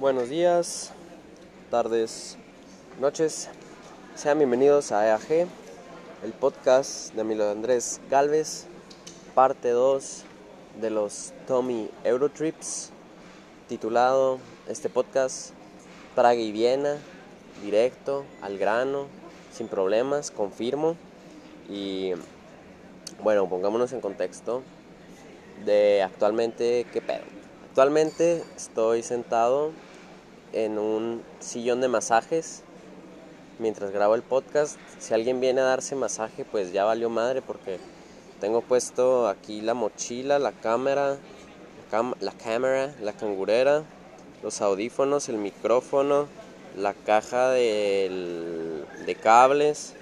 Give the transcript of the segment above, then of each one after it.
Buenos días, tardes, noches. Sean bienvenidos a EAG, el podcast de Emilio Andrés Galvez, parte 2 de los Tommy Eurotrips, titulado este podcast Praga y Viena, directo, al grano, sin problemas, confirmo. Y bueno, pongámonos en contexto de actualmente qué pedo. Actualmente estoy sentado en un sillón de masajes mientras grabo el podcast. Si alguien viene a darse masaje, pues ya valió madre porque tengo puesto aquí la mochila, la cámara, la, cámara, la cangurera, los audífonos, el micrófono, la caja de, cables.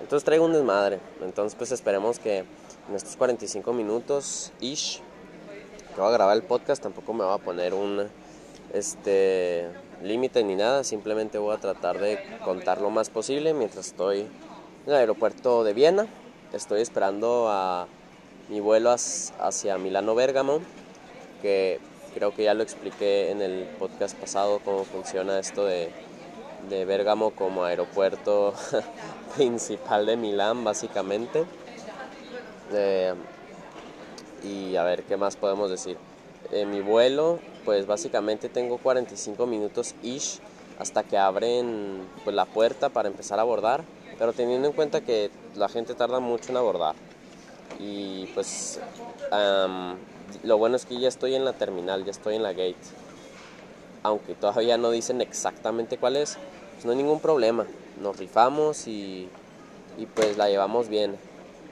Entonces traigo un desmadre. Entonces pues esperemos que en estos 45 minutos ish que voy a grabar el podcast tampoco me va a poner un este límite ni nada, simplemente voy a tratar de contar lo más posible mientras estoy en el aeropuerto de Viena. Estoy esperando a mi vuelo hacia Milano Bergamo, que creo que ya lo expliqué en el podcast pasado cómo funciona esto de, de Bergamo como aeropuerto principal de Milán, básicamente. Eh, y a ver qué más podemos decir. Mi vuelo pues básicamente tengo 45 minutos ish hasta que abren pues, la puerta para empezar a abordar, pero teniendo en cuenta que la gente tarda mucho en abordar. Y pues lo bueno es que ya estoy en la terminal, ya estoy en la gate. Aunque todavía no dicen exactamente cuál es, pues no hay ningún problema. Nos rifamos y, y pues la llevamos bien.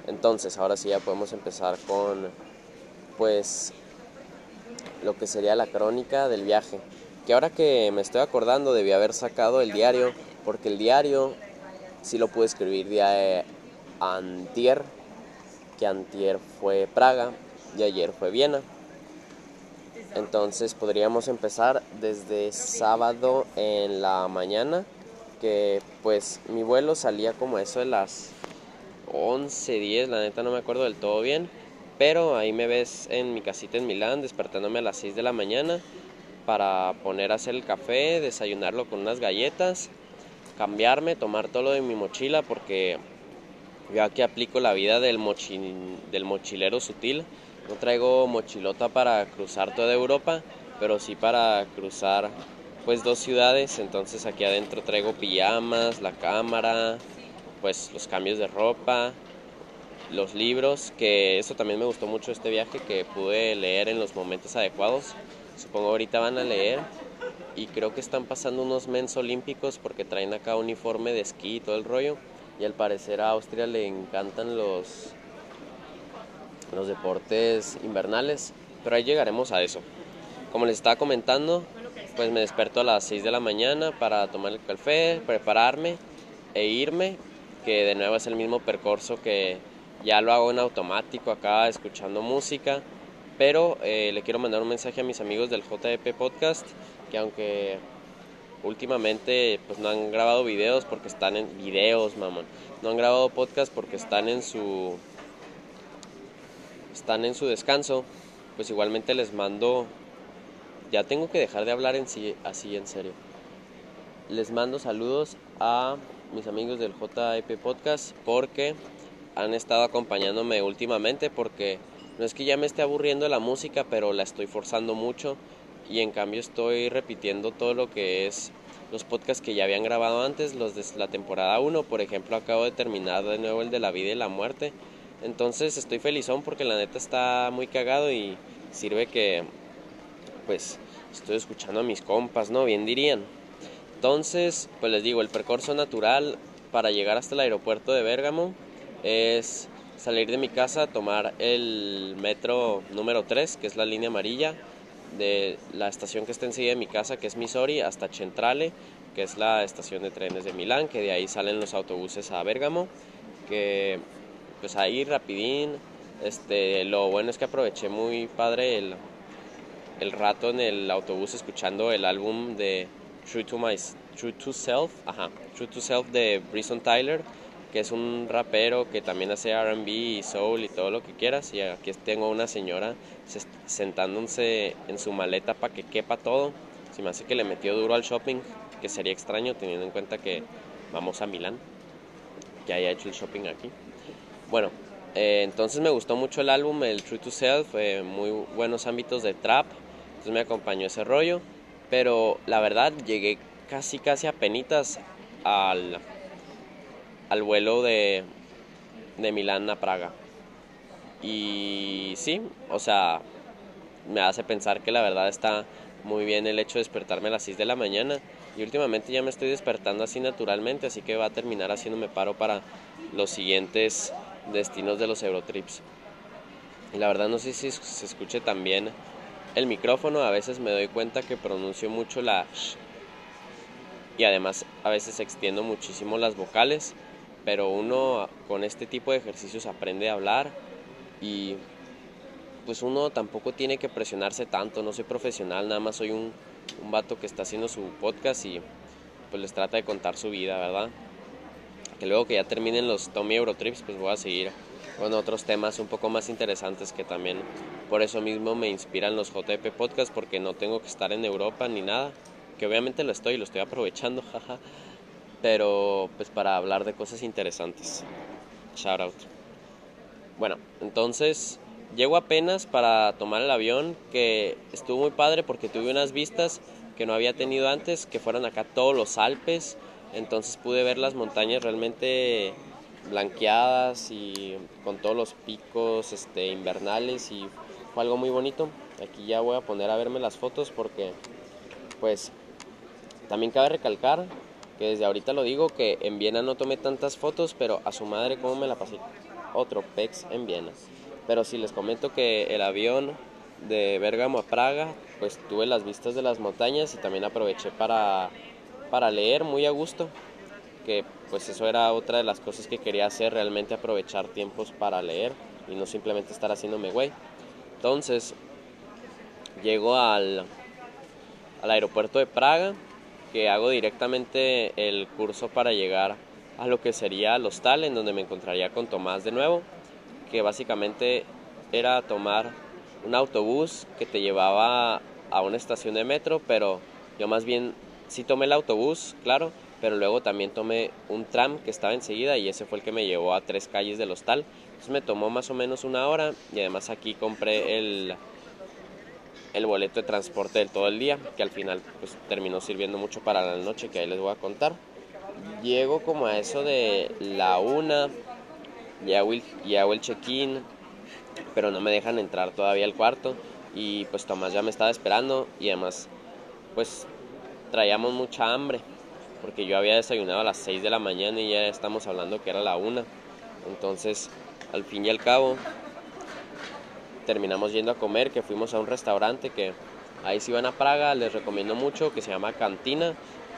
Entonces, ahora sí ya podemos empezar con pues lo que sería la crónica del viaje. Que ahora que me estoy acordando debí haber sacado el diario, porque el diario sí lo pude escribir día de antier, que antier fue Praga y ayer fue Viena. Entonces podríamos empezar desde sábado en la mañana, que pues mi vuelo salía como eso de las 11, 10, la neta no me acuerdo del todo bien pero ahí me ves en mi casita en Milán, despertándome a las 6 de la mañana para poner a hacer el café, desayunarlo con unas galletas, cambiarme, tomar todo lo de mi mochila, porque yo aquí aplico la vida del, del mochilero sutil. No traigo mochilota para cruzar toda Europa, pero sí para cruzar pues dos ciudades. Entonces aquí adentro traigo pijamas, la cámara, pues los cambios de ropa, los libros, que eso también me gustó mucho este viaje, que pude leer en los momentos adecuados. Supongo ahorita van a leer y creo que están pasando unos mens olímpicos porque traen acá uniforme de esquí y todo el rollo. Y al parecer a Austria le encantan los, los deportes invernales, pero ahí llegaremos a eso. Como les estaba comentando, pues me desperto a las 6 de la mañana para tomar el café, prepararme e irme, que de nuevo es el mismo percurso que ya lo hago en automático acá escuchando música, pero eh, le quiero mandar un mensaje a mis amigos del JP Podcast, que aunque últimamente pues no han grabado videos porque están en videos, mamón, no han grabado podcast porque están en su están en su descanso, pues igualmente les mando ya tengo que dejar de hablar en sí así en serio. Les mando saludos a mis amigos del JP Podcast porque han estado acompañándome últimamente porque no es que ya me esté aburriendo la música, pero la estoy forzando mucho y en cambio estoy repitiendo todo lo que es los podcasts que ya habían grabado antes, los de la temporada 1, por ejemplo, acabo de terminar de nuevo el de la vida y la muerte. Entonces estoy felizón porque la neta está muy cagado y sirve que pues estoy escuchando a mis compas, ¿no? Bien dirían. Entonces, pues les digo, el percurso natural para llegar hasta el aeropuerto de Bérgamo es salir de mi casa, tomar el metro número 3, que es la línea amarilla, de la estación que está enseguida de mi casa, que es Misori, hasta Centrale, que es la estación de trenes de Milán, que de ahí salen los autobuses a Bérgamo, que pues ahí rapidín, este, lo bueno es que aproveché muy padre el, el rato en el autobús escuchando el álbum de True to, My, True to Self, ajá, True to Self de Bryson Tyler, que es un rapero que también hace RB y soul y todo lo que quieras. Y aquí tengo una señora sentándose en su maleta para que quepa todo. Si me hace que le metió duro al shopping, que sería extraño teniendo en cuenta que vamos a Milán, que haya hecho el shopping aquí. Bueno, eh, entonces me gustó mucho el álbum, el True to Self, fue muy buenos ámbitos de trap, entonces me acompañó ese rollo, pero la verdad llegué casi casi a penitas al, al vuelo de, de Milán a Praga. Y sí, o sea, me hace pensar que la verdad está muy bien el hecho de despertarme a las 6 de la mañana. Y últimamente ya me estoy despertando así naturalmente, así que va a terminar haciéndome paro para los siguientes destinos de los Eurotrips. Y la verdad no sé si se escuche también el micrófono, a veces me doy cuenta que pronuncio mucho la sh y además a veces extiendo muchísimo las vocales, pero uno con este tipo de ejercicios aprende a hablar y pues uno tampoco tiene que presionarse tanto, no soy profesional, nada más soy un, un vato que está haciendo su podcast y pues les trata de contar su vida, ¿verdad? que luego que ya terminen los Tommy Eurotrips, pues voy a seguir con otros temas un poco más interesantes que también por eso mismo me inspiran los JP Podcast porque no tengo que estar en Europa ni nada, que obviamente lo estoy, lo estoy aprovechando, jaja, pero pues para hablar de cosas interesantes. Shout out. Bueno, entonces llego apenas para tomar el avión que estuvo muy padre porque tuve unas vistas que no había tenido antes, que fueron acá todos los Alpes, entonces pude ver las montañas realmente blanqueadas y con todos los picos este, invernales y fue algo muy bonito. Aquí ya voy a poner a verme las fotos porque pues también cabe recalcar que desde ahorita lo digo que en Viena no tomé tantas fotos, pero a su madre cómo me la pasé. Otro PEX en Viena. Pero si les comento que el avión de Bérgamo a Praga, pues tuve las vistas de las montañas y también aproveché para para leer muy a gusto, que pues eso era otra de las cosas que quería hacer, realmente aprovechar tiempos para leer y no simplemente estar haciéndome güey. Entonces, llego al, al aeropuerto de Praga, que hago directamente el curso para llegar a lo que sería el hostal, en donde me encontraría con Tomás de nuevo, que básicamente era tomar un autobús que te llevaba a una estación de metro, pero yo más bien sí tomé el autobús, claro, pero luego también tomé un tram que estaba enseguida y ese fue el que me llevó a tres calles del hostal. Entonces me tomó más o menos una hora y además aquí compré el, el boleto de transporte del todo el día, que al final pues terminó sirviendo mucho para la noche, que ahí les voy a contar. Llego como a eso de la una, y hago el check-in, pero no me dejan entrar todavía al cuarto y pues Tomás ya me estaba esperando y además pues traíamos mucha hambre, porque yo había desayunado a las 6 de la mañana y ya estamos hablando que era la 1. Entonces, al fin y al cabo, terminamos yendo a comer, que fuimos a un restaurante que ahí si van a Praga, les recomiendo mucho, que se llama Cantina,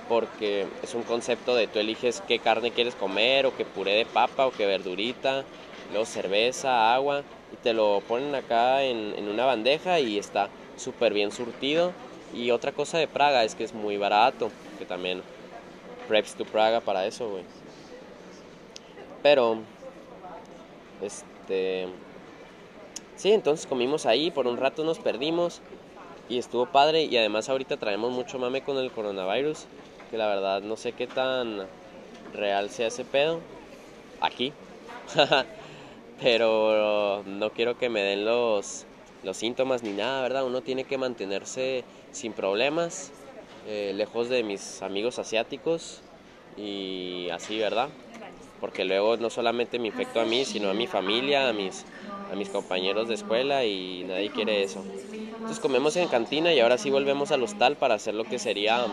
porque es un concepto de tú eliges qué carne quieres comer, o qué puré de papa, o qué verdurita, luego cerveza, agua, y te lo ponen acá en, en una bandeja y está súper bien surtido y otra cosa de Praga es que es muy barato, que también preps to Praga para eso, güey. Pero, este, sí, entonces comimos ahí, por un rato nos perdimos y estuvo padre y además ahorita traemos mucho mame con el coronavirus, que la verdad no sé qué tan real sea ese pedo aquí. Pero no quiero que me den los los síntomas ni nada, ¿verdad? Uno tiene que mantenerse sin problemas, eh, lejos de mis amigos asiáticos y así, ¿verdad? Porque luego no solamente me infecto a mí, sino a mi familia, a mis, a mis compañeros de escuela y nadie quiere eso. Entonces comemos en cantina y ahora sí volvemos al hostal para hacer lo que sería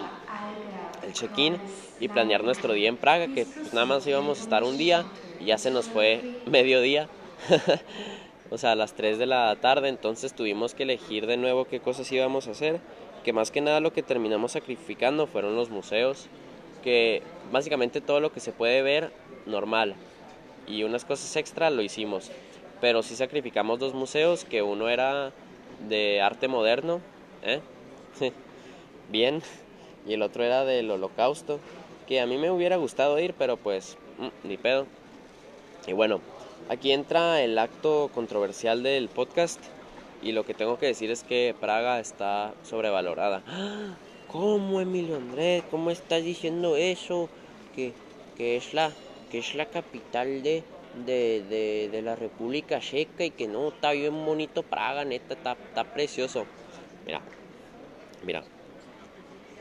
el check-in y planear nuestro día en Praga, que pues nada más íbamos a estar un día y ya se nos fue medio día. o sea, a las 3 de la tarde, entonces tuvimos que elegir de nuevo qué cosas íbamos a hacer, que más que nada lo que terminamos sacrificando fueron los museos, que básicamente todo lo que se puede ver normal y unas cosas extra lo hicimos, pero sí sacrificamos dos museos, que uno era de arte moderno, ¿eh? bien, y el otro era del holocausto, que a mí me hubiera gustado ir, pero pues mm, ni pedo. Y bueno, Aquí entra el acto controversial del podcast y lo que tengo que decir es que Praga está sobrevalorada. ¿Cómo Emilio Andrés? ¿Cómo estás diciendo eso? Que, que, es, la, que es la capital de, de, de, la República Checa y que no, está bien bonito Praga, neta, está, está precioso. Mira, mira,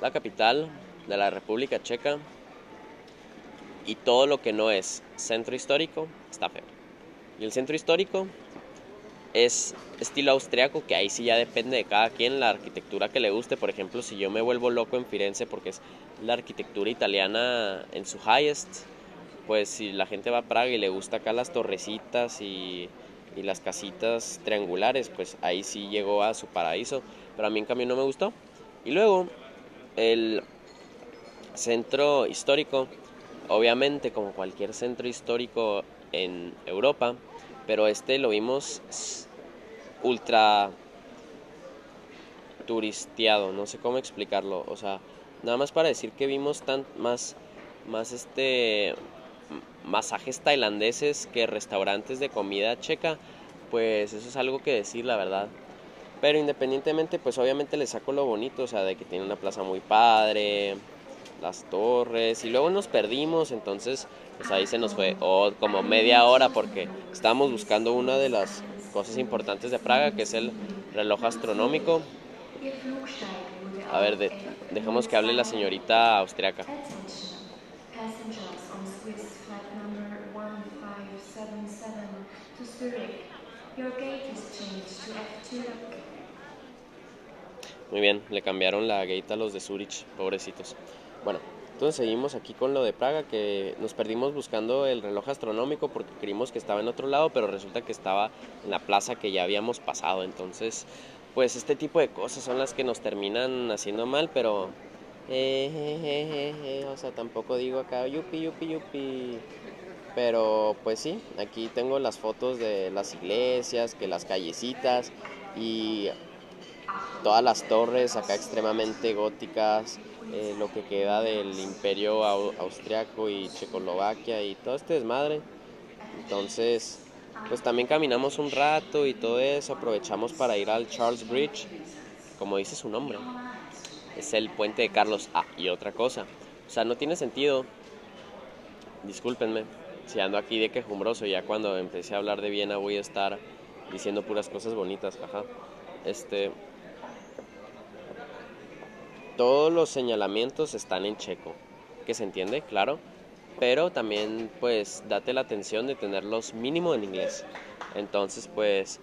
la capital de la República Checa y todo lo que no es centro histórico está feo. Y el centro histórico es estilo austriaco, que ahí sí ya depende de cada quien la arquitectura que le guste. Por ejemplo, si yo me vuelvo loco en Firenze porque es la arquitectura italiana en su highest, pues si la gente va a Praga y le gusta acá las torrecitas y, y las casitas triangulares, pues ahí sí llegó a su paraíso. Pero a mí en cambio no me gustó. Y luego el centro histórico, obviamente como cualquier centro histórico en Europa, pero este lo vimos ultra turisteado, no sé cómo explicarlo, o sea, nada más para decir que vimos tan más más este masajes tailandeses que restaurantes de comida checa, pues eso es algo que decir, la verdad. Pero independientemente, pues obviamente le saco lo bonito, o sea, de que tiene una plaza muy padre, las torres, y luego nos perdimos, entonces pues ahí se nos fue como media hora porque estábamos buscando una de las cosas importantes de Praga, que es el reloj astronómico. A ver, dejamos que hable la señorita austriaca. Muy bien, le cambiaron la gate a los de Zurich, pobrecitos. Bueno, entonces seguimos aquí con lo de Praga, que nos perdimos buscando el reloj astronómico porque creímos que estaba en otro lado, pero resulta que estaba en la plaza que ya habíamos pasado. Entonces, pues este tipo de cosas son las que nos terminan haciendo mal, pero... Eh, o sea, tampoco digo acá, yupi, yupi, yupi. Pero pues sí, aquí tengo las fotos de las iglesias, que las callecitas y todas las torres acá extremadamente góticas, eh, lo que queda del imperio austriaco y Checoslovaquia y todo este desmadre. Entonces, pues también caminamos un rato y todo eso, aprovechamos para ir al Charles Bridge, como dice su nombre, es el puente de Carlos A. y otra cosa, o sea, no tiene sentido, discúlpenme, si ando aquí de quejumbroso, ya cuando empecé a hablar de Viena voy a estar diciendo puras cosas bonitas, jaja. Este, todos los señalamientos están en checo, que se entiende, claro, pero también pues date la atención de tenerlos mínimo en inglés. Entonces pues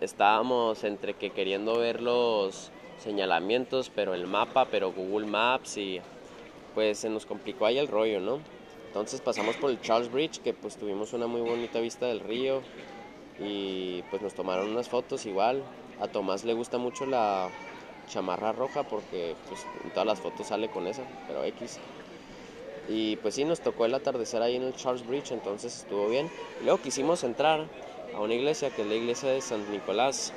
estábamos entre que queriendo ver los señalamientos, pero el mapa, pero Google Maps y pues se nos complicó ahí el rollo, ¿no? Entonces pasamos por el Charles Bridge, que pues tuvimos una muy bonita vista del río y pues nos tomaron unas fotos igual. A Tomás le gusta mucho la chamarra roja porque pues, en todas las fotos sale con esa, pero X. Y pues sí, nos tocó el atardecer ahí en el Charles Bridge, entonces estuvo bien. Luego quisimos entrar a una iglesia que es la iglesia de San Nicolás,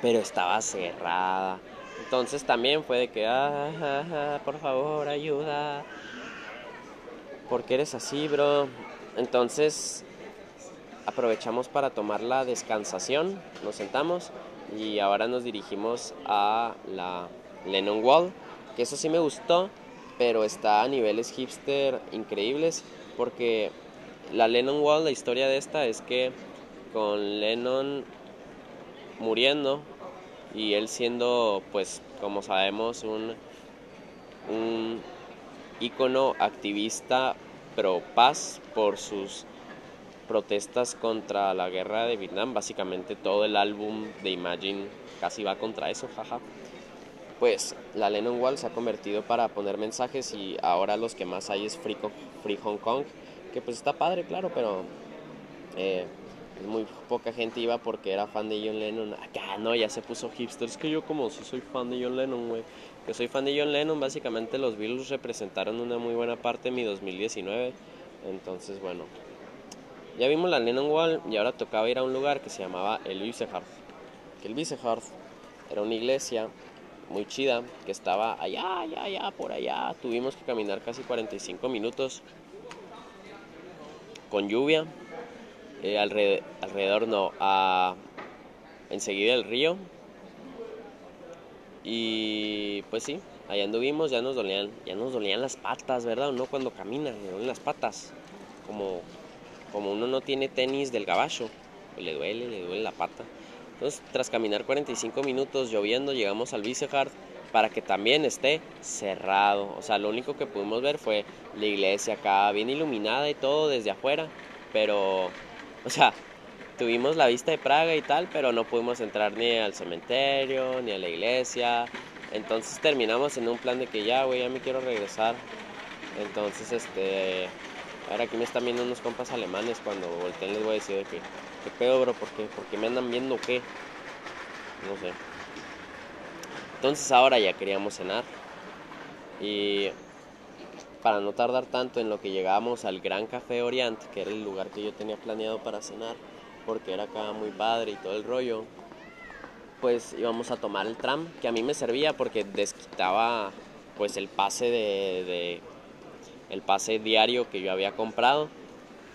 pero estaba cerrada. Entonces también fue de que, ah por favor, ayuda. porque eres así, bro? Entonces aprovechamos para tomar la descansación, nos sentamos y ahora nos dirigimos a la Lennon Wall, que eso sí me gustó, pero está a niveles hipster increíbles porque la Lennon Wall, la historia de esta es que con Lennon muriendo y él siendo pues como sabemos un un ícono activista pro paz por sus protestas contra la guerra de Vietnam, básicamente todo el álbum de Imagine casi va contra eso, jaja. Pues la Lennon Wall se ha convertido para poner mensajes y ahora los que más hay es Free, Free Hong Kong, que pues está padre, claro, pero eh, muy poca gente iba porque era fan de John Lennon. Acá no, ya se puso hipster. Es que yo como si soy fan de John Lennon, güey. Que soy fan de John Lennon, básicamente los Beatles representaron una muy buena parte de mi 2019. Entonces, bueno, ya vimos la Lennon Wall y ahora tocaba ir a un lugar que se llamaba el Wiesehard. Que el Wiesehard era una iglesia muy chida que estaba allá, allá, allá, por allá. Tuvimos que caminar casi 45 minutos con lluvia. Eh, alrededor, no, a, enseguida el río. Y pues sí, allá anduvimos, ya nos dolían, ya nos dolían las patas, ¿verdad? Uno cuando camina, le duelen las patas. Como, como uno no tiene tenis del gabacho, pues le duele, le duele la pata. Entonces, tras caminar 45 minutos lloviendo, llegamos al Vicehard para que también esté cerrado. O sea, lo único que pudimos ver fue la iglesia acá, bien iluminada y todo desde afuera, pero, o sea, tuvimos la vista de Praga y tal, pero no pudimos entrar ni al cementerio, ni a la iglesia. Entonces terminamos en un plan de que ya, güey, ya me quiero regresar. Entonces, este, ahora aquí me están viendo unos compas alemanes cuando volteen les voy a decir que, ¿qué pedo, bro? ¿Por qué? ¿Por qué me andan viendo qué? No sé. Entonces ahora ya queríamos cenar. Y para no tardar tanto en lo que llegábamos al Gran Café Orient, que era el lugar que yo tenía planeado para cenar, porque era acá muy padre y todo el rollo, pues íbamos a tomar el tram, que a mí me servía porque desquitaba pues el pase de, el pase diario que yo había comprado,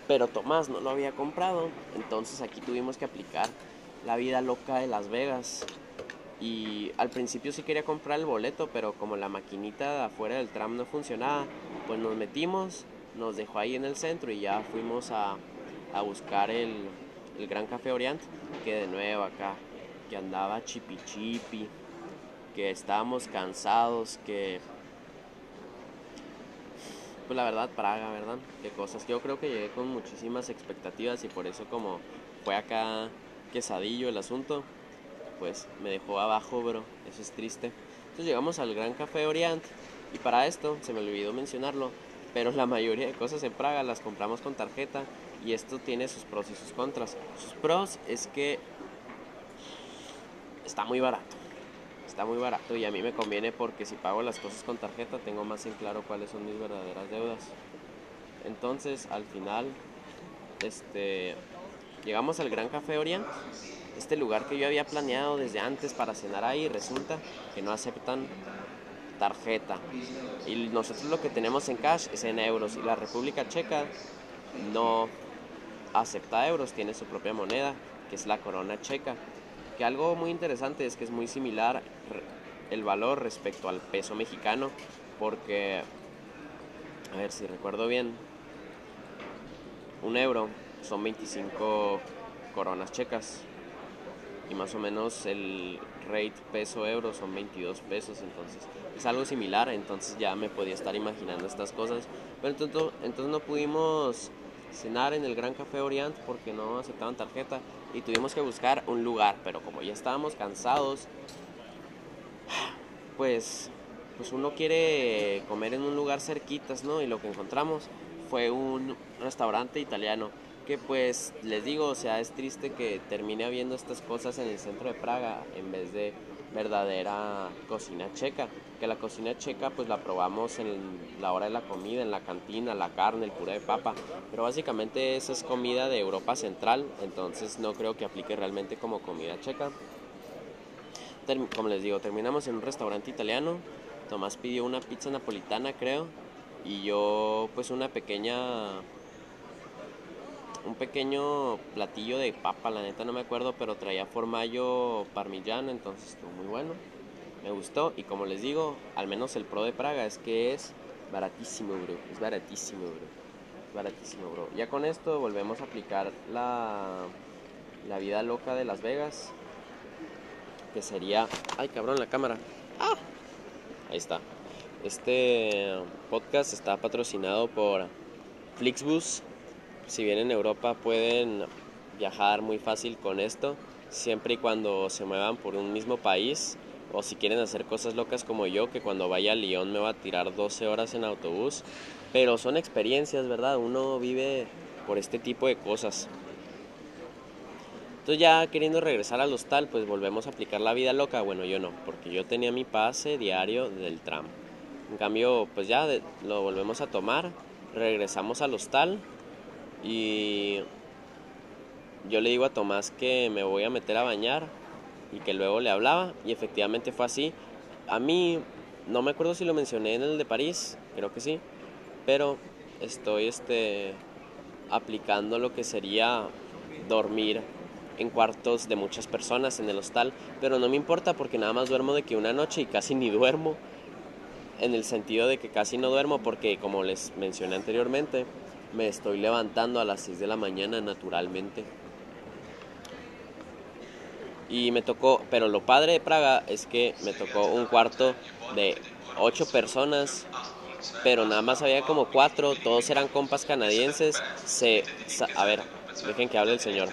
pero Tomás no lo había comprado, entonces aquí tuvimos que aplicar la vida loca de Las Vegas. Y al principio sí quería comprar el boleto, pero como la maquinita de afuera del tram no funcionaba, pues nos metimos, nos dejó ahí en el centro y ya fuimos a, a buscar el, el Gran Café Orient, que de nuevo acá, que andaba chipi chipi, que estábamos cansados, que... Pues la verdad, Praga, ¿verdad? Qué cosas. Yo creo que llegué con muchísimas expectativas y por eso como fue acá quesadillo el asunto, pues me dejó abajo, bro. Eso es triste. Entonces llegamos al Gran Café Orient y para esto, se me olvidó mencionarlo, pero la mayoría de cosas en Praga las compramos con tarjeta y esto tiene sus pros y sus contras. Sus pros es que está muy barato. Está muy barato y a mí me conviene porque si pago las cosas con tarjeta tengo más en claro cuáles son mis verdaderas deudas. Entonces, al final, este, llegamos al Gran Café Orient, este lugar que yo había planeado desde antes para cenar ahí, resulta que no aceptan tarjeta. Y nosotros lo que tenemos en cash es en euros y la República Checa no acepta euros, tiene su propia moneda, que es la corona checa. Algo muy interesante es que es muy similar el valor respecto al peso mexicano, porque, a ver si recuerdo bien, un euro son 25 coronas checas y más o menos el rate peso euro son 22 pesos, entonces es algo similar, entonces ya me podía estar imaginando estas cosas, pero entonces, entonces no pudimos cenar en el Gran Café Orient porque no aceptaban tarjeta y tuvimos que buscar un lugar, pero como ya estábamos cansados, pues, pues uno quiere comer en un lugar cerquitas, ¿no? Y lo que encontramos fue un restaurante italiano que pues les digo, o sea, es triste que termine habiendo estas cosas en el centro de Praga en vez de verdadera cocina checa. Que la cocina checa pues la probamos en la hora de la comida, en la cantina, la carne, el puré de papa. Pero básicamente esa es comida de Europa Central, entonces no creo que aplique realmente como comida checa. como les digo, terminamos en un restaurante italiano. Tomás pidió una pizza napolitana creo. Y yo pues una pequeña un pequeño platillo de papa, la neta no me acuerdo, pero traía formaggio parmigiano, entonces estuvo muy bueno. Me gustó y como les digo, al menos el pro de Praga es que es baratísimo, bro. Es baratísimo, bro. Es baratísimo, bro. Ya con esto volvemos a aplicar la, la vida loca de Las Vegas, que sería... Ay, cabrón, la cámara. ¡Ah! Ahí está. Este podcast está patrocinado por Flixbus si bien en Europa pueden viajar muy fácil con esto, siempre y cuando se muevan por un mismo país, o si quieren hacer cosas locas como yo, que cuando vaya a Lyon me va a tirar 12 horas en autobús, pero son experiencias, ¿verdad? Uno vive por este tipo de cosas. Entonces ya queriendo regresar al hostal, pues volvemos a aplicar la vida loca. Bueno, yo no, porque yo tenía mi pase diario del tram. En cambio, pues ya lo volvemos a tomar, regresamos al hostal y yo le digo a Tomás que me voy a meter a bañar y que luego le hablaba y efectivamente fue así. A mí no me acuerdo si lo mencioné en el de París, creo que sí, pero estoy este aplicando lo que sería dormir en cuartos de muchas personas en el hostal, pero no me importa porque nada más duermo de que una noche y casi ni duermo, en el sentido de que casi no duermo porque como les mencioné anteriormente, me estoy levantando a las 6 de la mañana naturalmente. Y me tocó, pero lo padre de Praga es que me tocó un cuarto de 8 personas, pero nada más había como 4, todos eran compas canadienses. Se, a ver, dejen que hable el señor.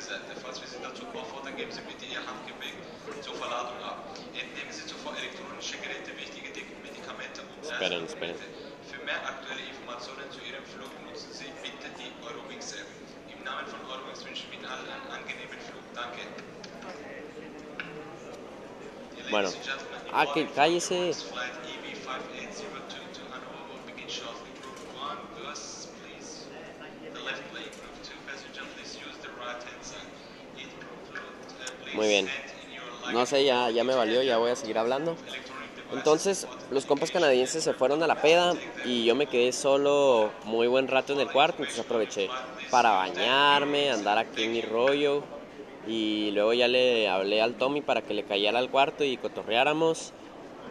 Esperen, esperen. Sie bitte die Eurowings App. Im Namen von Eurowings wünschen wir Ihnen allen einen angenehmen Flug. Danke. Bueno. Ah, que cállese. Muy bien. No sé, ya, ya me valió, ya voy a seguir hablando. Entonces los compas canadienses se fueron a la peda y yo me quedé solo muy buen rato en el cuarto, entonces aproveché para bañarme, andar aquí en mi rollo y luego ya le hablé al Tommy para que le cayera al cuarto y cotorreáramos,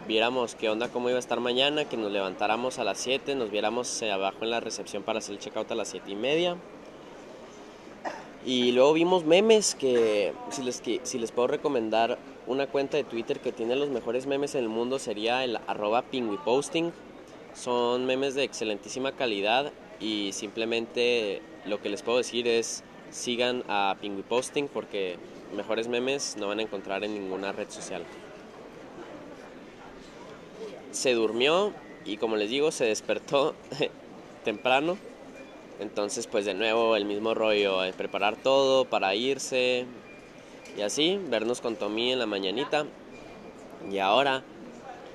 viéramos qué onda, cómo iba a estar mañana, que nos levantáramos a las 7, nos viéramos abajo en la recepción para hacer el checkout a las 7 y media. Y luego vimos memes que si les, que, si les puedo recomendar una cuenta de Twitter que tiene los mejores memes en el mundo sería el arroba. Son memes de excelentísima calidad y simplemente lo que les puedo decir es sigan a pingüiposting porque mejores memes no van a encontrar en ninguna red social. Se durmió y como les digo se despertó temprano. Entonces pues de nuevo el mismo rollo, de preparar todo para irse, y así, vernos con Tommy en la mañanita. Y ahora,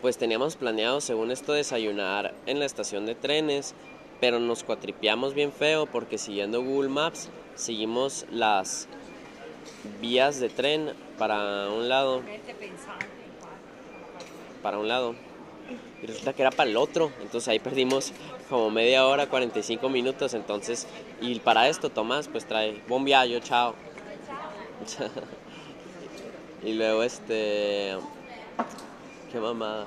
pues teníamos planeado, según esto, desayunar en la estación de trenes, pero nos cuatripeamos bien feo porque siguiendo Google Maps, seguimos las vías de tren para un lado. Para un lado. Y resulta que era para el otro. Entonces ahí perdimos como media hora, 45 minutos. Entonces, y para esto, Tomás, pues trae buen viaje, chao. Y luego este... Qué mamada.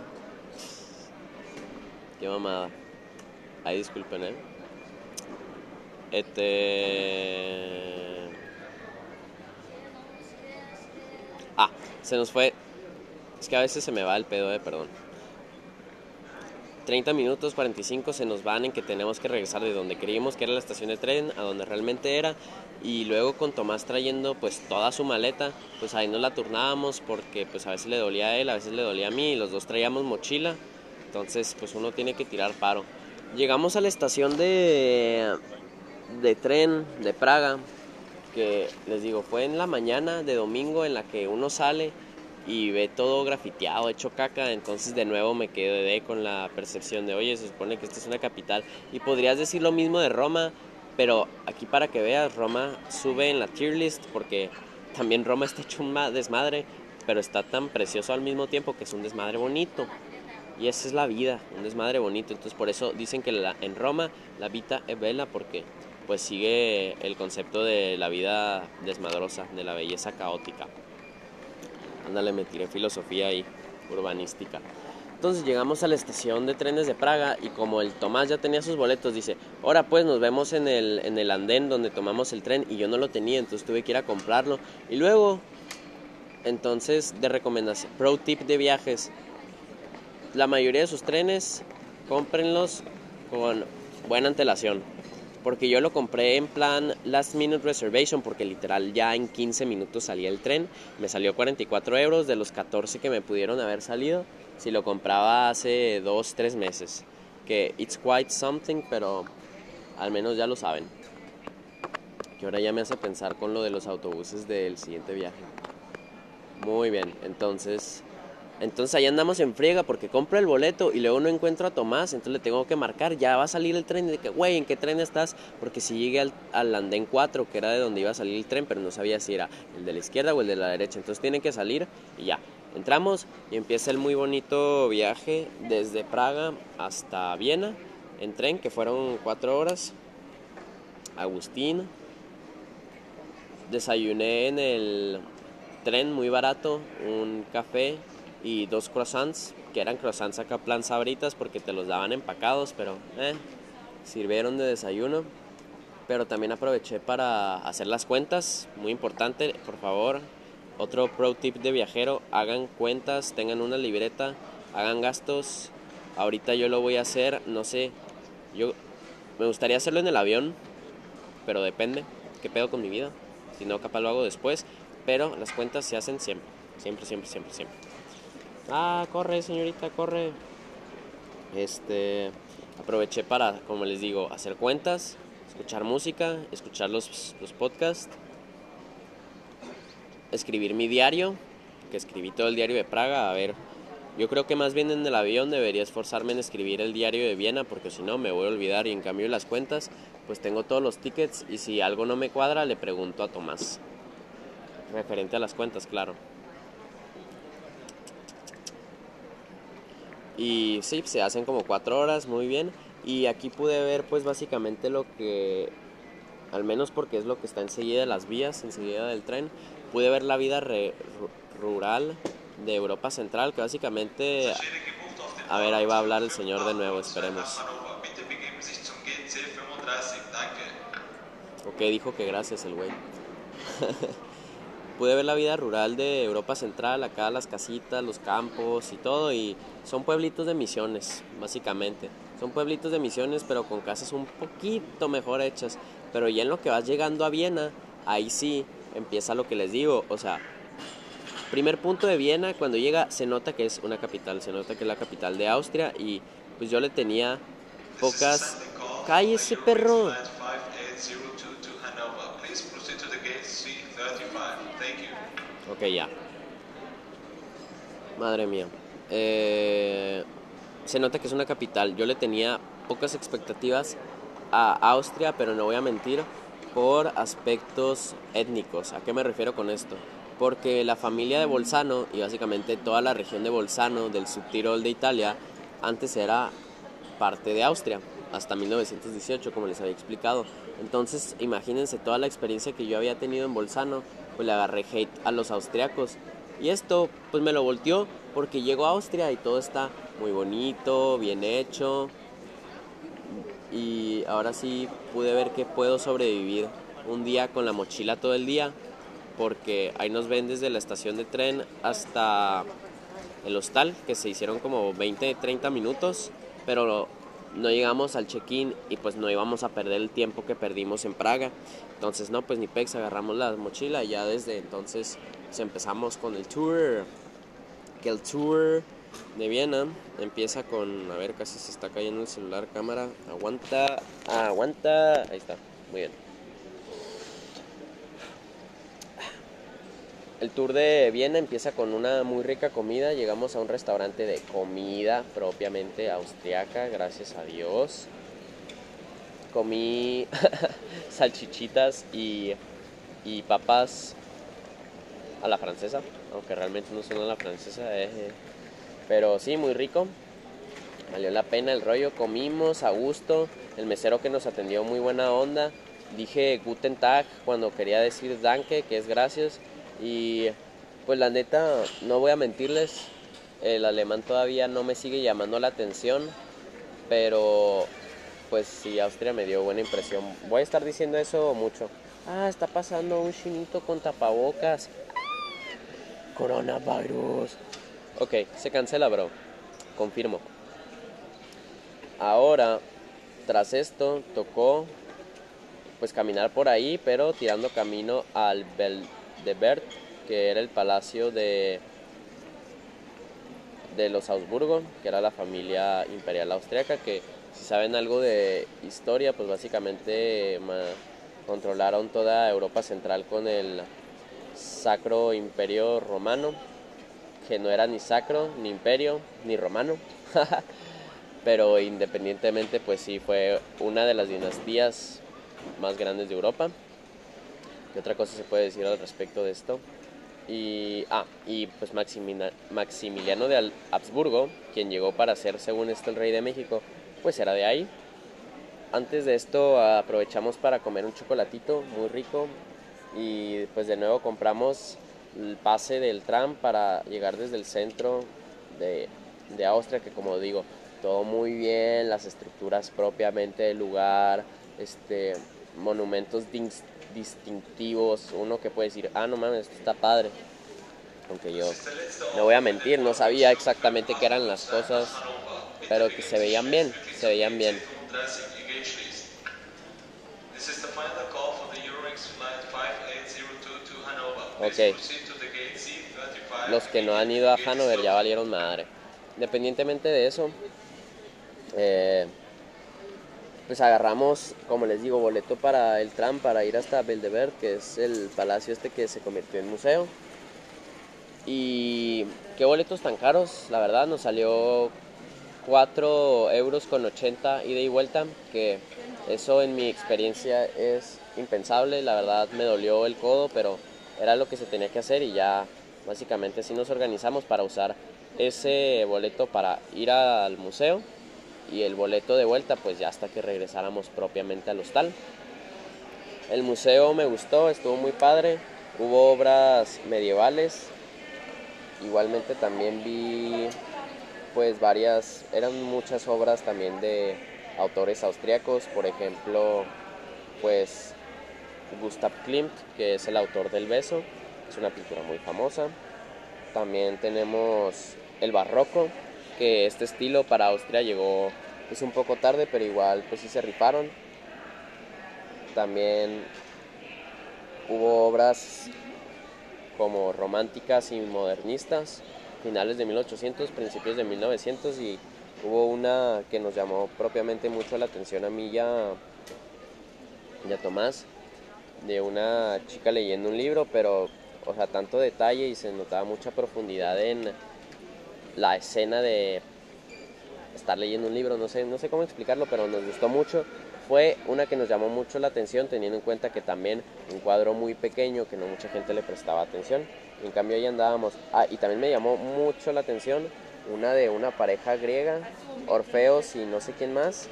Qué mamada. Ahí disculpen, eh. Este... Ah, se nos fue. Es que a veces se me va el pedo, eh, perdón. 30 minutos, 45 se nos van en que tenemos que regresar de donde creímos que era la estación de tren a donde realmente era y luego con Tomás trayendo pues toda su maleta, pues ahí nos la turnábamos porque pues a veces le dolía a él, a veces le dolía a mí y los dos traíamos mochila, entonces pues uno tiene que tirar paro. Llegamos a la estación de, de tren de Praga, que les digo, fue en la mañana de domingo en la que uno sale y ve todo grafiteado, hecho caca, entonces de nuevo me quedé con la percepción de, oye, se supone que esta es una capital. Y podrías decir lo mismo de Roma, pero aquí para que veas, Roma sube en la tier list porque también Roma está hecho un desmadre, pero está tan precioso al mismo tiempo que es un desmadre bonito. Y esa es la vida, un desmadre bonito. Entonces por eso dicen que en Roma la vida es bella porque pues sigue el concepto de la vida desmadrosa, de la belleza caótica. Ándale, me tiré filosofía y urbanística. Entonces llegamos a la estación de trenes de Praga y como el Tomás ya tenía sus boletos, dice, ahora pues nos vemos en el, en el andén donde tomamos el tren y yo no lo tenía, entonces tuve que ir a comprarlo. Y luego, entonces de recomendación, pro tip de viajes, la mayoría de sus trenes, cómprenlos con buena antelación porque yo lo compré en plan last minute reservation, porque literal ya en 15 minutos salía el tren, me salió 44 euros de los 14 que me pudieron haber salido si lo compraba hace 2, 3 meses, que it's quite something, pero al menos ya lo saben. Que ahora ya me hace pensar con lo de los autobuses del siguiente viaje. Muy bien, entonces entonces ahí andamos en friega porque compro el boleto y luego no encuentro a Tomás, entonces le tengo que marcar, ya va a salir el tren, y de que, güey, ¿en qué tren estás? Porque si llegué al, al, andén 4, que era de donde iba a salir el tren, pero no sabía si era el de la izquierda o el de la derecha, entonces tienen que salir y ya. Entramos y empieza el muy bonito viaje desde Praga hasta Viena en tren, que fueron cuatro horas. Agustín. desayuné en el tren muy barato, un café y dos croissants, que eran croissants acá plan sabritas porque te los daban empacados, pero eh, sirvieron de desayuno. Pero también aproveché para hacer las cuentas, muy importante, por favor. Otro pro tip de viajero, hagan cuentas, tengan una libreta, hagan gastos. Ahorita yo lo voy a hacer, no sé, yo me gustaría hacerlo en el avión, pero depende, qué pedo con mi vida. Si no, capaz lo hago después, pero las cuentas se hacen siempre, siempre, siempre, siempre, siempre. Ah, corre, señorita, corre. Este, aproveché para, como les digo, hacer cuentas, escuchar música, escuchar los, los podcasts, escribir mi diario, que escribí todo el diario de Praga, a ver, yo creo que más bien en el avión debería esforzarme en escribir el diario de Viena, porque si no me voy a olvidar y en cambio las cuentas, pues tengo todos los tickets y si algo no me cuadra le pregunto a Tomás. Referente a las cuentas, claro. Y sí, se hacen como cuatro horas, muy bien. Y aquí pude ver pues básicamente lo que, al menos porque es lo que está enseguida de las vías, enseguida del tren, pude ver la vida rural de Europa Central, que básicamente... A ver, ahí va a hablar el señor de nuevo, esperemos. Ok, dijo que gracias el güey. pude ver la vida rural de Europa Central, acá las casitas, los campos y todo, y son pueblitos de misiones, básicamente. Son pueblitos de misiones, pero con casas un poquito mejor hechas. Pero ya en lo que vas llegando a Viena, ahí sí empieza lo que les digo. O sea, primer punto de Viena, cuando llega, se nota que es una capital, se nota que es la capital de Austria, y pues yo le tenía pocas. ¡Cállese, perro! Ok, ya. Madre mía. Eh, se nota que es una capital. Yo le tenía pocas expectativas a Austria, pero no voy a mentir, por aspectos étnicos. ¿A qué me refiero con esto? Porque la familia de Bolzano y básicamente toda la región de Bolzano del subtirol de Italia antes era parte de Austria hasta 1918, como les había explicado. Entonces, imagínense toda la experiencia que yo había tenido en Bolzano pues le agarré hate a los austriacos. Y esto pues me lo volteó porque llego a Austria y todo está muy bonito, bien hecho. Y ahora sí pude ver que puedo sobrevivir un día con la mochila todo el día. Porque ahí nos ven desde la estación de tren hasta el hostal, que se hicieron como 20, 30 minutos. Pero no llegamos al check-in y pues no íbamos a perder el tiempo que perdimos en Praga. Entonces, no, pues ni pex, agarramos la mochila y ya desde entonces pues, empezamos con el tour. Que el tour de Viena empieza con, a ver, casi se está cayendo el celular, cámara, aguanta, aguanta, ahí está, muy bien. El tour de Viena empieza con una muy rica comida. Llegamos a un restaurante de comida propiamente austriaca, gracias a Dios. Comí salchichitas y, y, papas a la francesa, aunque realmente no son a la francesa. Eh, pero sí, muy rico. Valió la pena el rollo. Comimos a gusto. El mesero que nos atendió muy buena onda. Dije Guten Tag cuando quería decir Danke, que es gracias y pues la neta, no voy a mentirles, el alemán todavía no me sigue llamando la atención, pero pues sí, Austria me dio buena impresión. Voy a estar diciendo eso mucho. Ah, está pasando un chinito con tapabocas. Coronavirus. Ok, se cancela, bro. Confirmo. Ahora, tras esto, tocó pues caminar por ahí, pero tirando camino al Bel de Bert, que era el palacio de, de los Augsburgo, que era la familia imperial austriaca, que si saben algo de historia, pues básicamente controlaron toda Europa Central con el Sacro Imperio Romano, que no era ni sacro, ni imperio, ni romano, pero independientemente pues sí fue una de las dinastías más grandes de Europa. ¿Qué otra cosa se puede decir al respecto de esto? Y, ah, y pues Maximiliano de Habsburgo, quien llegó para ser, según esto, el rey de México, pues era de ahí. Antes de esto aprovechamos para comer un chocolatito muy rico, y pues de nuevo compramos el pase del tram para llegar desde el centro de, de Austria, que como digo, todo muy bien, las estructuras propiamente del lugar, este, monumentos distintivos, uno que puede decir, ah, no mames, esto está padre. Aunque yo no voy a mentir, no sabía exactamente qué eran las cosas, pero que se veían bien, se veían bien. Ok. Los que no han ido a Hanover ya valieron madre. Independientemente de eso, eh, pues agarramos, como les digo, boleto para el tram para ir hasta Beldeberg, que es el palacio este que se convirtió en museo. Y qué boletos tan caros, la verdad, nos salió 4 euros con 80 ida y vuelta, que eso en mi experiencia es impensable, la verdad me dolió el codo, pero era lo que se tenía que hacer y ya básicamente así nos organizamos para usar ese boleto para ir al museo y el boleto de vuelta pues ya hasta que regresáramos propiamente al hostal. El museo me gustó, estuvo muy padre, hubo obras medievales, igualmente también vi pues varias, eran muchas obras también de autores austriacos, por ejemplo pues Gustav Klimt, que es el autor del beso, es una pintura muy famosa. También tenemos el barroco, que este estilo para Austria llegó es un poco tarde, pero igual pues sí se riparon. También hubo obras como románticas y modernistas, finales de 1800, principios de 1900 y hubo una que nos llamó propiamente mucho la atención a mí ya, ya Tomás, de una chica leyendo un libro, pero o sea, tanto detalle y se notaba mucha profundidad en la escena de estar leyendo un libro, no sé, no sé cómo explicarlo, pero nos gustó mucho. Fue una que nos llamó mucho la atención, teniendo en cuenta que también un cuadro muy pequeño que no mucha gente le prestaba atención. En cambio ahí andábamos. Ah, y también me llamó mucho la atención una de una pareja griega, Orfeos y no sé quién más.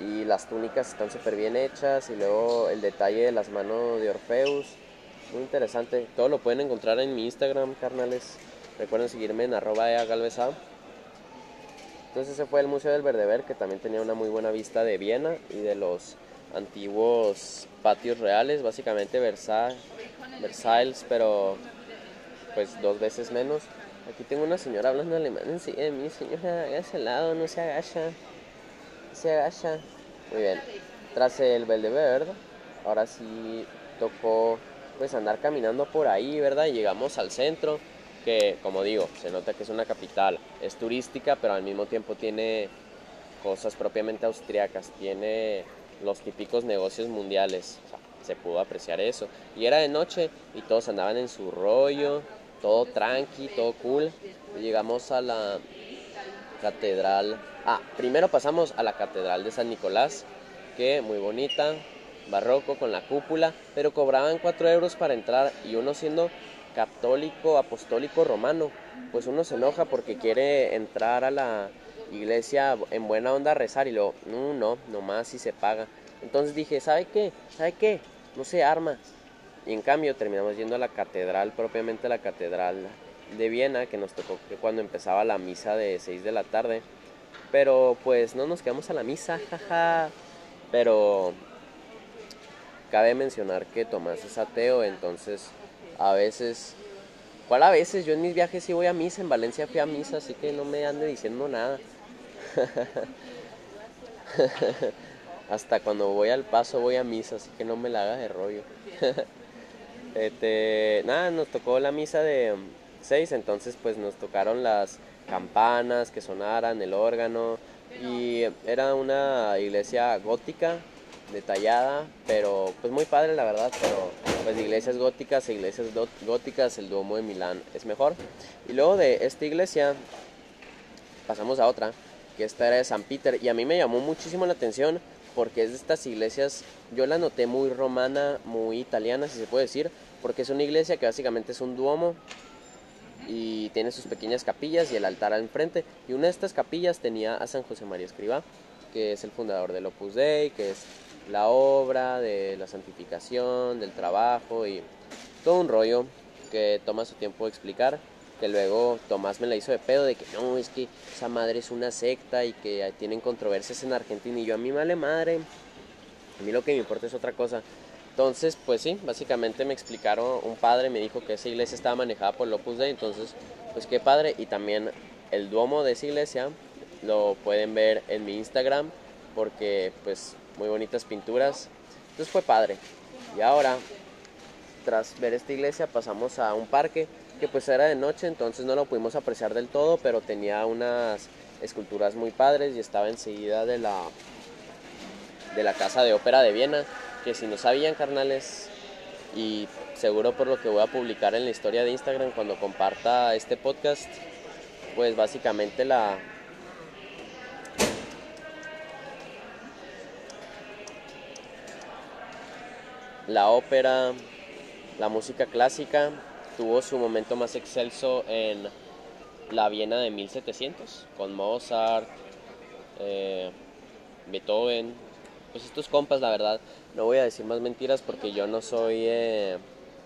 Y las túnicas están súper bien hechas y luego el detalle de las manos de Orfeus. Muy interesante. Todo lo pueden encontrar en mi Instagram, carnales. Recuerden seguirme en arroba Entonces ese fue el Museo del Verdever, que también tenía una muy buena vista de Viena y de los antiguos patios reales, básicamente Versailles, Versailles pero pues dos veces menos. Aquí tengo una señora hablando alemán. Sí, eh, mi señora, hágase al lado, no se agacha. Se agacha. Muy bien. Tras el Belvedere, ahora sí tocó pues andar caminando por ahí, ¿verdad? Y llegamos al centro, que como digo, se nota que es una capital, es turística, pero al mismo tiempo tiene cosas propiamente austriacas, tiene los típicos negocios mundiales, se pudo apreciar eso. Y era de noche y todos andaban en su rollo, todo tranqui, todo cool. Llegamos a la catedral. Ah, primero pasamos a la catedral de San Nicolás, que muy bonita, barroco con la cúpula, pero cobraban 4 euros para entrar y uno siendo católico, apostólico, romano, pues uno se enoja porque quiere entrar a la iglesia en buena onda a rezar y luego, no, no, nomás si se paga. Entonces dije, ¿sabe qué? ¿Sabe qué? No se arma. Y en cambio terminamos yendo a la catedral, propiamente la catedral de Viena, que nos tocó cuando empezaba la misa de 6 de la tarde. Pero pues no nos quedamos a la misa, jaja. Pero Cabe mencionar que Tomás es ateo, entonces a veces, ¿cuál a veces? Yo en mis viajes sí voy a misa, en Valencia fui a misa, así que no me ande diciendo nada. Hasta cuando voy al paso voy a misa, así que no me la hagas de rollo. este, nada, nos tocó la misa de seis, entonces pues nos tocaron las campanas que sonaran, el órgano, y era una iglesia gótica detallada, pero pues muy padre la verdad, pero pues iglesias góticas e iglesias góticas, el Duomo de Milán es mejor. Y luego de esta iglesia pasamos a otra, que esta era de San Peter, y a mí me llamó muchísimo la atención porque es de estas iglesias, yo la noté muy romana, muy italiana, si se puede decir, porque es una iglesia que básicamente es un duomo y tiene sus pequeñas capillas y el altar al frente. Y una de estas capillas tenía a San José María Escriba, que es el fundador del Opus Dei, que es la obra, de la santificación, del trabajo y todo un rollo que toma su tiempo explicar, que luego Tomás me la hizo de pedo de que no, es que esa madre es una secta y que tienen controversias en Argentina y yo a mí vale madre, a mí lo que me importa es otra cosa. Entonces, pues sí, básicamente me explicaron, un padre me dijo que esa iglesia estaba manejada por Opus Dei, entonces, pues qué padre, y también el duomo de esa iglesia lo pueden ver en mi Instagram, porque pues muy bonitas pinturas, entonces fue padre. Y ahora tras ver esta iglesia pasamos a un parque que pues era de noche, entonces no lo pudimos apreciar del todo, pero tenía unas esculturas muy padres y estaba enseguida de la de la casa de ópera de Viena, que si no sabían carnales y seguro por lo que voy a publicar en la historia de Instagram cuando comparta este podcast, pues básicamente la la ópera la música clásica tuvo su momento más excelso en la Viena de 1700, con Mozart, eh, Beethoven, pues estos compas, la verdad, no voy a decir más mentiras porque yo no soy eh,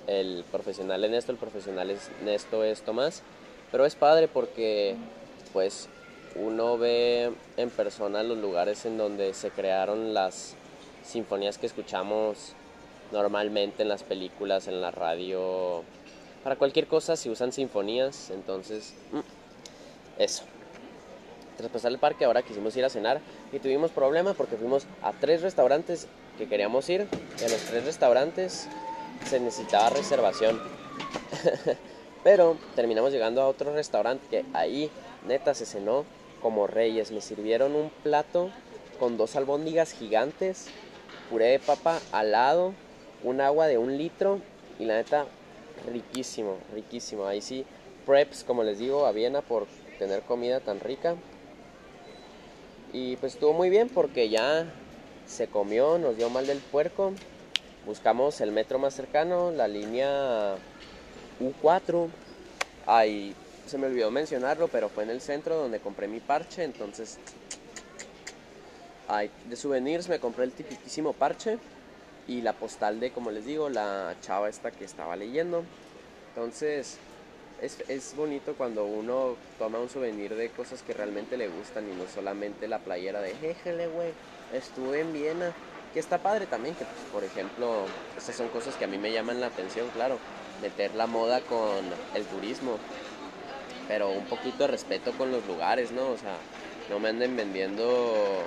el profesional en esto, el profesional en esto es Tomás, pero es padre porque pues uno ve en persona los lugares en donde se crearon las sinfonías que escuchamos normalmente en las películas, en la radio, para cualquier cosa si usan sinfonías, entonces mm, eso. Tras pasar el parque ahora quisimos ir a cenar y tuvimos problemas porque fuimos a tres restaurantes que queríamos ir y a los tres restaurantes se necesitaba reservación. Pero terminamos llegando a otro restaurante que ahí neta se cenó como reyes. Me sirvieron un plato con dos albóndigas gigantes, puré de papa al lado, un agua de un litro y la neta riquísimo, riquísimo. Ahí sí, preps, como les digo, a Viena por tener comida tan rica. Y pues estuvo muy bien porque ya se comió, nos dio mal del puerco. Buscamos el metro más cercano, la línea U4. Ahí se me olvidó mencionarlo, pero fue en el centro donde compré mi parche. Entonces, de souvenirs me compré el tipiquísimo parche y la postal de, como les digo, la chava esta que estaba leyendo. Entonces, es, es, bonito cuando uno toma un souvenir de cosas que realmente le gustan y no solamente la playera de, jejele, güey, estuve en Viena. Que está padre también, que pues, por ejemplo, estas son cosas que a mí me llaman la atención, claro, meter la moda con el turismo, pero un poquito de respeto con los lugares, ¿no? O sea, no me anden vendiendo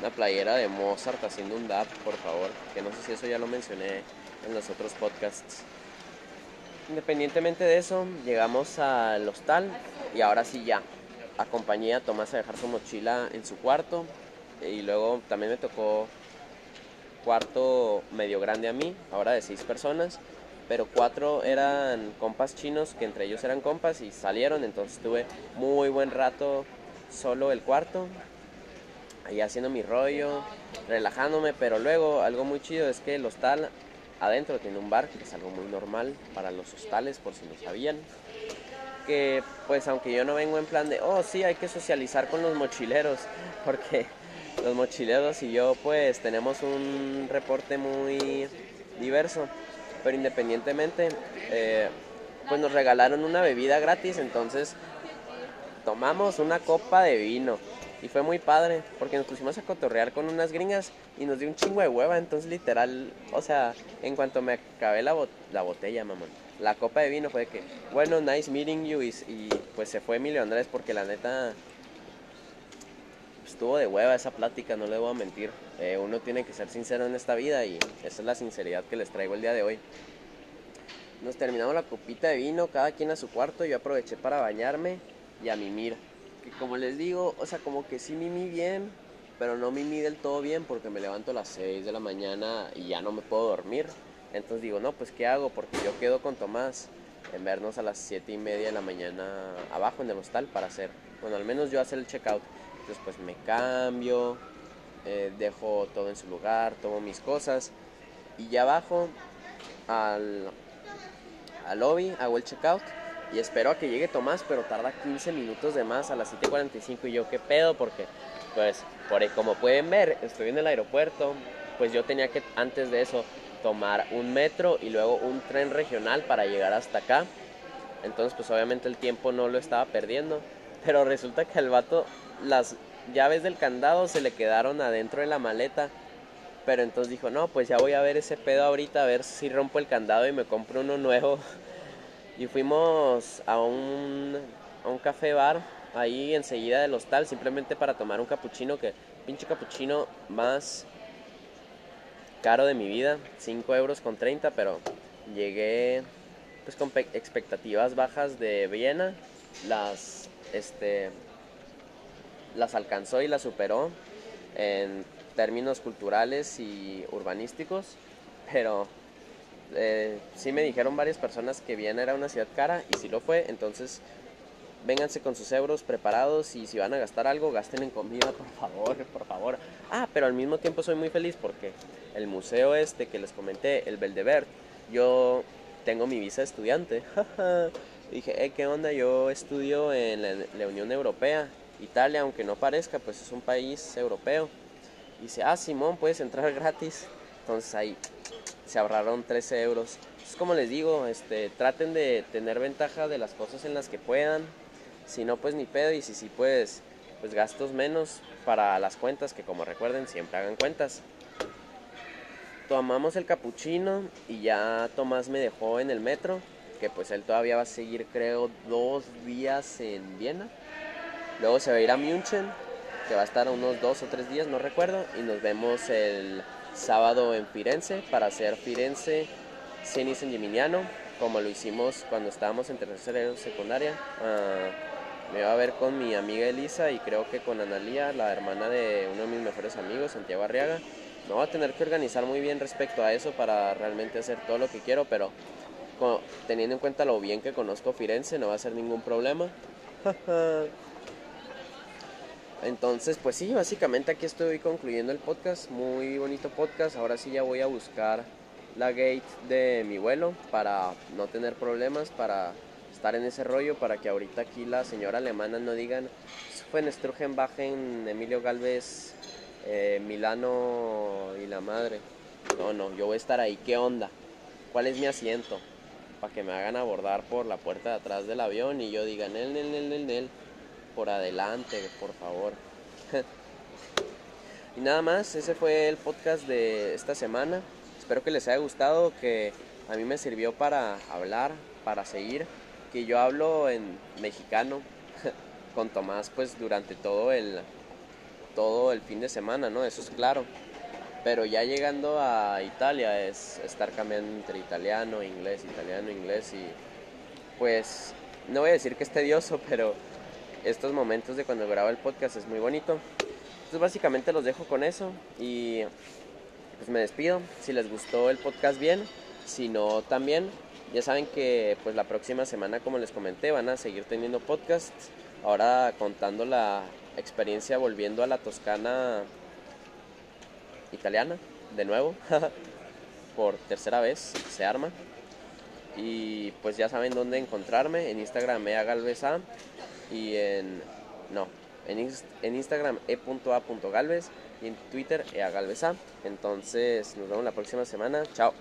una playera de Mozart haciendo un dab, por favor, que no sé si eso ya lo mencioné en los otros podcasts. Independientemente de eso, llegamos al hostal y ahora sí ya. Acompañé a Tomás a dejar su mochila en su cuarto y luego también me tocó cuarto medio grande a mí, ahora de seis personas, pero cuatro eran compas chinos que entre ellos eran compas y salieron, entonces tuve muy buen rato solo el cuarto ahí haciendo mi rollo, relajándome, pero luego algo muy chido es que el hostal adentro tiene un bar, que es algo muy normal para los hostales, por si no sabían. Que pues aunque yo no vengo en plan de, oh sí, hay que socializar con los mochileros, porque los mochileros y yo pues tenemos un reporte muy diverso, pero independientemente, eh, pues nos regalaron una bebida gratis, entonces tomamos una copa de vino y fue muy padre, porque nos pusimos a cotorrear con unas gringas y nos dio un chingo de hueva. Entonces, literal, o sea, en cuanto me acabé la, la botella, mamón, la copa de vino fue de que, bueno, nice meeting you. Y, pues se fue Emilio Andrés, porque la neta estuvo de hueva esa plática, no le voy a mentir. Eh, uno tiene que ser sincero en esta vida y esa es la sinceridad que les traigo el día de hoy. Nos terminamos la copita de vino, cada quien a su cuarto. Yo aproveché para bañarme y a mimir como les digo, o sea, como que sí mimi bien, pero no mimi del todo bien porque me levanto a las 6 de la mañana y ya no me puedo dormir. Entonces digo, no, pues ¿qué hago? Porque yo quedo con Tomás en vernos a las 7 y media de la mañana abajo en el hostal para hacer, bueno, al menos yo hacer el checkout. Entonces pues me cambio, eh, dejo todo en su lugar, tomo mis cosas y ya abajo al, al lobby hago el checkout y espero a que llegue Tomás, pero tarda 15 minutos de más a las 7.45 y yo qué pedo porque pues por como pueden ver estoy en el aeropuerto pues yo tenía que antes de eso tomar un metro y luego un tren regional para llegar hasta acá. Entonces pues obviamente el tiempo no lo estaba perdiendo. Pero resulta que al vato las llaves del candado se le quedaron adentro de la maleta. Pero entonces dijo, no, pues ya voy a ver ese pedo ahorita, a ver si rompo el candado y me compro uno nuevo. Y fuimos a un, a un café bar ahí enseguida del hostal simplemente para tomar un capuchino que pinche capuchino más caro de mi vida, 5 euros con 30, pero llegué pues con expectativas bajas de Viena, las este las alcanzó y las superó en términos culturales y urbanísticos, pero eh, sí me dijeron varias personas que Viena era una ciudad cara y sí lo fue, entonces vénganse con sus euros preparados y si van a gastar algo, gasten en comida, por favor, por favor. Ah, pero al mismo tiempo soy muy feliz porque el museo este que les comenté, el Beldebert, yo tengo mi visa de estudiante. Dije, eh, ¿qué onda? Yo estudio en la, Unión Europea. Italia, aunque no parezca, pues es un país europeo. Dice, ah, Simón, puedes entrar gratis. Entonces ahí se ahorraron 13 euros. Es como les digo, este, traten de tener ventaja de las cosas en las que puedan. Si no, pues ni pedo. Y si sí, pues, pues gastos menos para las cuentas, que como recuerden, siempre hagan cuentas. Tomamos el capuchino y ya Tomás me dejó en el metro, que pues él todavía va a seguir creo dos días en Viena. Luego se va a ir a München, que va a estar unos dos o tres días, no recuerdo, y nos vemos el sábado en Firenze para hacer Firenze Cine San Gimignano, como lo hicimos cuando estábamos en tercera secundaria. Ah, me va a ver con mi amiga Elisa y creo que con Analía, la hermana de uno de mis mejores amigos, Santiago Arriaga. Me voy a tener que organizar muy bien respecto a eso para realmente hacer todo lo que quiero, pero teniendo en cuenta lo bien que conozco Firenze, no va a ser ningún problema. Entonces, pues sí, básicamente aquí estoy concluyendo el podcast. Muy bonito podcast. Ahora sí ya voy a buscar la gate de mi vuelo para no tener problemas, para estar en ese rollo, para que ahorita aquí la señora alemana no digan, fue en Strugenbachen, Emilio Galvez, eh, Milano y la madre. No, no, yo voy a estar ahí. ¿Qué onda? ¿Cuál es mi asiento? Para que me hagan abordar por la puerta de atrás del avión y yo diga, Nel, Nel, Nel, Nel, Nel por adelante, por favor. y nada más, ese fue el podcast de esta semana. Espero que les haya gustado, que a mí me sirvió para hablar, para seguir, que yo hablo en mexicano con Tomás pues durante todo el todo el fin de semana, ¿no? Eso es claro. Pero ya llegando a Italia es estar cambiando entre italiano, inglés, italiano, inglés y pues no voy a decir que es tedioso, pero estos momentos de cuando grabo el podcast es muy bonito. Entonces básicamente los dejo con eso y pues me despido. Si les gustó el podcast bien, si no también, ya saben que pues la próxima semana como les comenté van a seguir teniendo podcasts. Ahora contando la experiencia volviendo a la Toscana italiana de nuevo por tercera vez se arma y pues ya saben dónde encontrarme en Instagram eagalvesa y en no en, en Instagram e.a.galvez y en Twitter eagalvesa entonces nos vemos la próxima semana. Chao